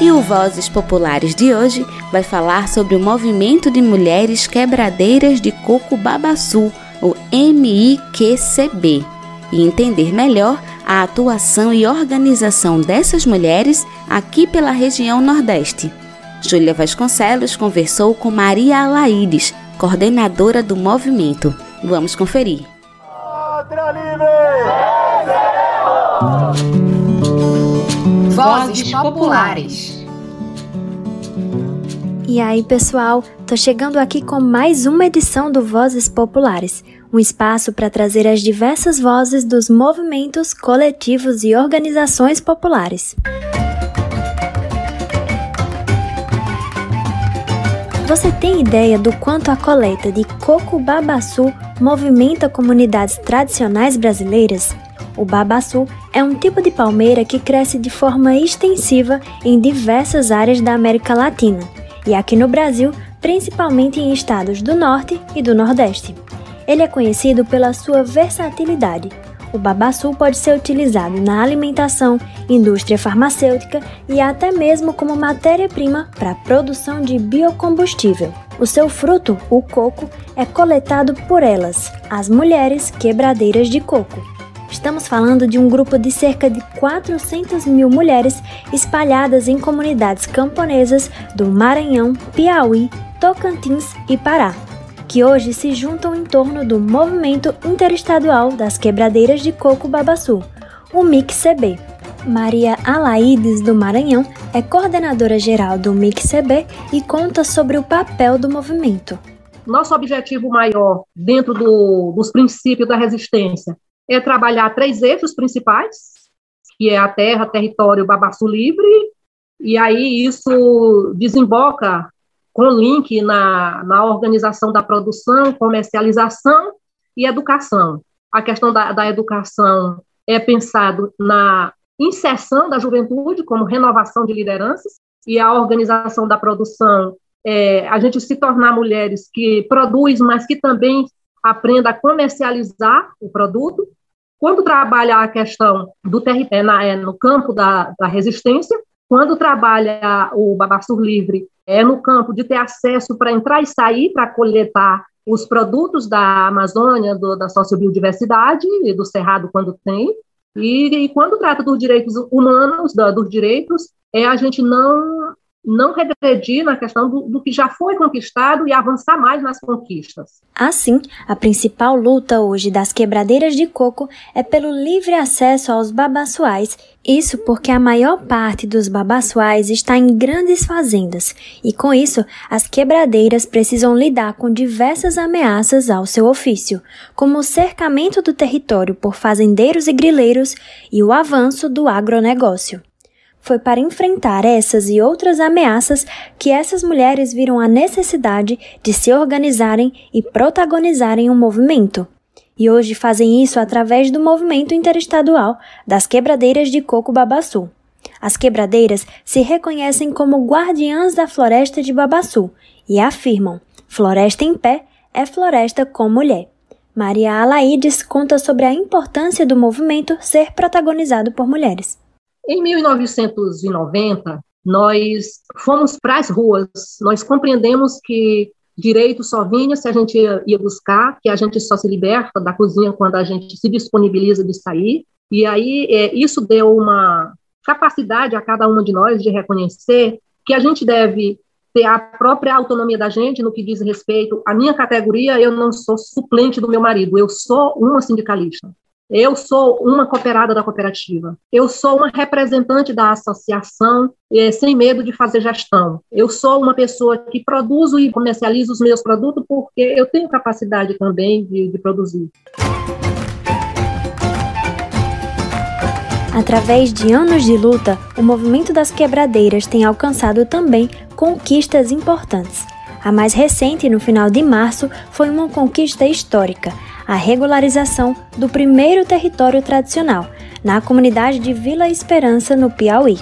E o Vozes Populares de hoje vai falar sobre o movimento de mulheres quebradeiras de coco babaçu, o MIQCB, e entender melhor a atuação e organização dessas mulheres aqui pela região Nordeste. Júlia Vasconcelos conversou com Maria Alaídes, coordenadora do movimento. Vamos conferir. Vozes Populares. E aí, pessoal, tô chegando aqui com mais uma edição do Vozes Populares, um espaço para trazer as diversas vozes dos movimentos, coletivos e organizações populares. Você tem ideia do quanto a coleta de coco babaçu movimenta comunidades tradicionais brasileiras? O babaçu é um tipo de palmeira que cresce de forma extensiva em diversas áreas da América Latina e aqui no Brasil, principalmente em estados do Norte e do Nordeste. Ele é conhecido pela sua versatilidade. O babaçu pode ser utilizado na alimentação, indústria farmacêutica e até mesmo como matéria-prima para a produção de biocombustível. O seu fruto, o coco, é coletado por elas, as mulheres quebradeiras de coco. Estamos falando de um grupo de cerca de 400 mil mulheres espalhadas em comunidades camponesas do Maranhão, Piauí, Tocantins e Pará, que hoje se juntam em torno do Movimento Interestadual das Quebradeiras de Coco Babaçu, o MIC-CB. Maria Alaídes do Maranhão é coordenadora geral do MIC-CB e conta sobre o papel do movimento. Nosso objetivo maior, dentro do, dos princípios da resistência, é trabalhar três eixos principais, que é a terra, território, babaço livre, e aí isso desemboca com link na, na organização da produção, comercialização e educação. A questão da, da educação é pensado na inserção da juventude como renovação de lideranças e a organização da produção, é, a gente se tornar mulheres que produzem, mas que também aprenda a comercializar o produto. Quando trabalha a questão do território é, é, no campo da, da resistência, quando trabalha o Babassur Livre é no campo de ter acesso para entrar e sair para coletar os produtos da Amazônia, do, da sociobiodiversidade e do Cerrado quando tem, e, e, quando trata dos direitos humanos, da, dos direitos, é a gente não não regredir na questão do, do, que já foi conquistado e avançar mais nas conquistas. Assim, a principal luta hoje das quebradeiras de coco é pelo livre acesso aos babaçuais. Isso porque a maior parte dos babaçuais está em grandes fazendas, e com isso, as quebradeiras precisam lidar com diversas ameaças ao seu ofício, como o cercamento do território por fazendeiros e grileiros e o avanço do agronegócio. Foi para enfrentar essas e outras ameaças que essas mulheres viram a necessidade de se organizarem e protagonizarem um movimento. E hoje fazem isso através do movimento interestadual das quebradeiras de coco babaçu. As quebradeiras se reconhecem como guardiãs da floresta de Babaçu e afirmam: floresta em pé é floresta com mulher. Maria Alaides conta sobre a importância do movimento ser protagonizado por mulheres. Em 1990, nós fomos para as ruas, nós compreendemos que direito só vinha se a gente ia, buscar, que a gente só se liberta da cozinha quando a gente se disponibiliza de sair. E aí é, isso deu uma capacidade a cada uma de nós de reconhecer que a gente deve ter a própria autonomia da gente no que diz respeito à minha categoria. Eu não sou suplente do meu marido, eu sou uma sindicalista. Eu sou uma cooperada da cooperativa. Eu sou uma representante da associação é, sem medo de fazer gestão. Eu sou uma pessoa que produzo e comercializo os meus produtos porque eu tenho capacidade também de, de produzir. Através de anos de luta, o movimento das quebradeiras tem alcançado também conquistas importantes. A mais recente, no final de março, foi uma conquista histórica a regularização do primeiro território tradicional, na comunidade de Vila Esperança, no Piauí.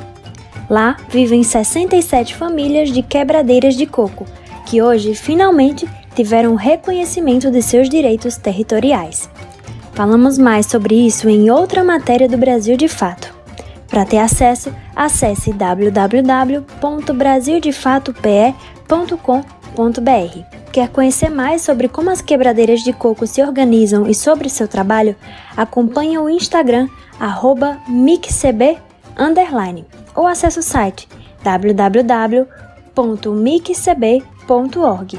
Lá vivem 67 famílias de quebradeiras de coco, que hoje finalmente tiveram reconhecimento de seus direitos territoriais. Falamos mais sobre isso em outra matéria do Brasil de Fato. Para ter acesso, acesse www.brasildefatope.com.br. Quer conhecer mais sobre como as quebradeiras de coco se organizam e sobre seu trabalho? Acompanhe o Instagram @mixcb ou acesse o site www.mixcb.org.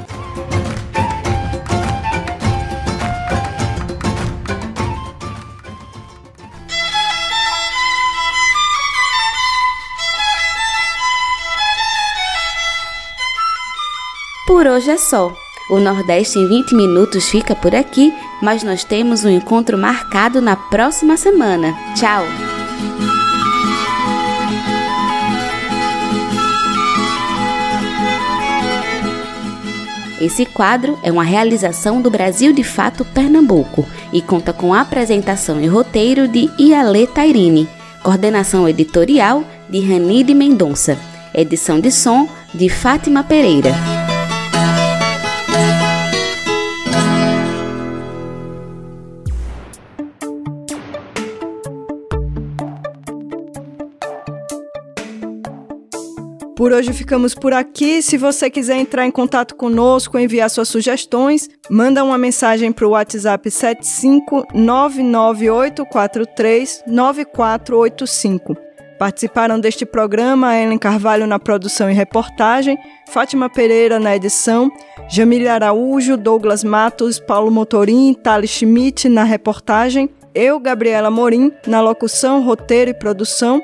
Por hoje é só. O Nordeste em 20 minutos fica por aqui, mas nós temos um encontro marcado na próxima semana. Tchau! Esse quadro é uma realização do Brasil de Fato Pernambuco e conta com a apresentação e roteiro de Iale Tairine, coordenação editorial de Ranide Mendonça, edição de som de Fátima Pereira. Por hoje ficamos por aqui. Se você quiser entrar em contato conosco, enviar suas sugestões, manda uma mensagem para o WhatsApp 75998439485. Participaram deste programa Ellen Carvalho na produção e reportagem, Fátima Pereira na edição, Jamília Araújo, Douglas Matos, Paulo Motorim, Thales Schmidt na reportagem, eu, Gabriela Morim, na locução, roteiro e produção